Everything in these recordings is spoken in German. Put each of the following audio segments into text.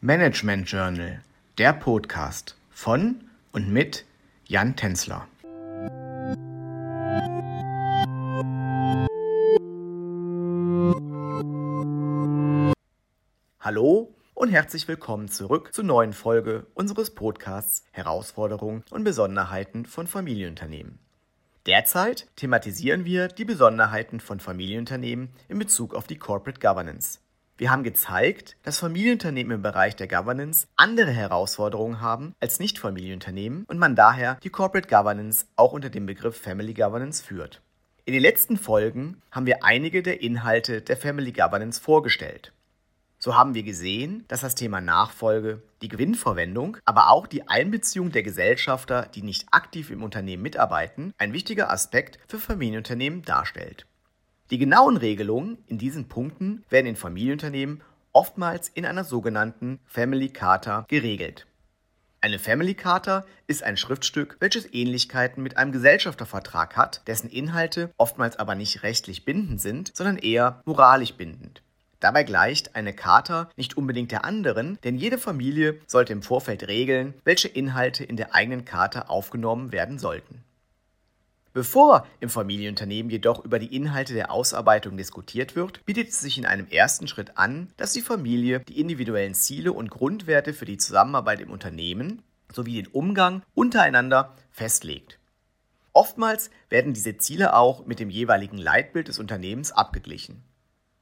Management Journal, der Podcast von und mit Jan Tenzler. Hallo und herzlich willkommen zurück zur neuen Folge unseres Podcasts Herausforderungen und Besonderheiten von Familienunternehmen. Derzeit thematisieren wir die Besonderheiten von Familienunternehmen in Bezug auf die Corporate Governance. Wir haben gezeigt, dass Familienunternehmen im Bereich der Governance andere Herausforderungen haben als Nicht-Familienunternehmen und man daher die Corporate Governance auch unter dem Begriff Family Governance führt. In den letzten Folgen haben wir einige der Inhalte der Family Governance vorgestellt. So haben wir gesehen, dass das Thema Nachfolge, die Gewinnverwendung, aber auch die Einbeziehung der Gesellschafter, die nicht aktiv im Unternehmen mitarbeiten, ein wichtiger Aspekt für Familienunternehmen darstellt. Die genauen Regelungen in diesen Punkten werden in Familienunternehmen oftmals in einer sogenannten Family Charta geregelt. Eine Family Charta ist ein Schriftstück, welches Ähnlichkeiten mit einem Gesellschaftervertrag hat, dessen Inhalte oftmals aber nicht rechtlich bindend sind, sondern eher moralisch bindend. Dabei gleicht eine Charta nicht unbedingt der anderen, denn jede Familie sollte im Vorfeld regeln, welche Inhalte in der eigenen Charta aufgenommen werden sollten. Bevor im Familienunternehmen jedoch über die Inhalte der Ausarbeitung diskutiert wird, bietet es sich in einem ersten Schritt an, dass die Familie die individuellen Ziele und Grundwerte für die Zusammenarbeit im Unternehmen sowie den Umgang untereinander festlegt. Oftmals werden diese Ziele auch mit dem jeweiligen Leitbild des Unternehmens abgeglichen.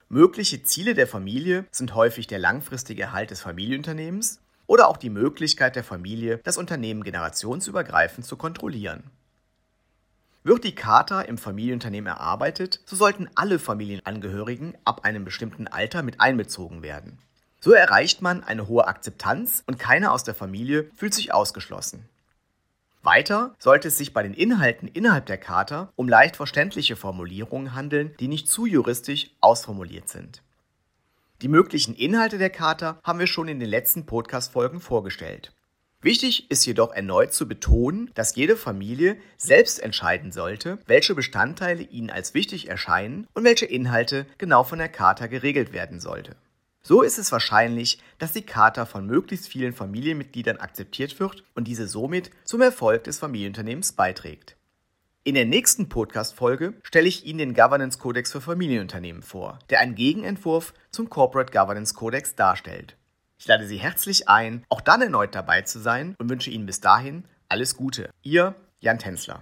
Mögliche Ziele der Familie sind häufig der langfristige Erhalt des Familienunternehmens oder auch die Möglichkeit der Familie, das Unternehmen generationsübergreifend zu kontrollieren. Wird die Charta im Familienunternehmen erarbeitet, so sollten alle Familienangehörigen ab einem bestimmten Alter mit einbezogen werden. So erreicht man eine hohe Akzeptanz und keiner aus der Familie fühlt sich ausgeschlossen. Weiter sollte es sich bei den Inhalten innerhalb der Charta um leicht verständliche Formulierungen handeln, die nicht zu juristisch ausformuliert sind. Die möglichen Inhalte der Charta haben wir schon in den letzten Podcast-Folgen vorgestellt. Wichtig ist jedoch erneut zu betonen, dass jede Familie selbst entscheiden sollte, welche Bestandteile ihnen als wichtig erscheinen und welche Inhalte genau von der Charta geregelt werden sollte. So ist es wahrscheinlich, dass die Charta von möglichst vielen Familienmitgliedern akzeptiert wird und diese somit zum Erfolg des Familienunternehmens beiträgt. In der nächsten Podcast-Folge stelle ich Ihnen den Governance Codex für Familienunternehmen vor, der einen Gegenentwurf zum Corporate Governance Codex darstellt. Ich lade Sie herzlich ein, auch dann erneut dabei zu sein und wünsche Ihnen bis dahin alles Gute. Ihr Jan Tänzler.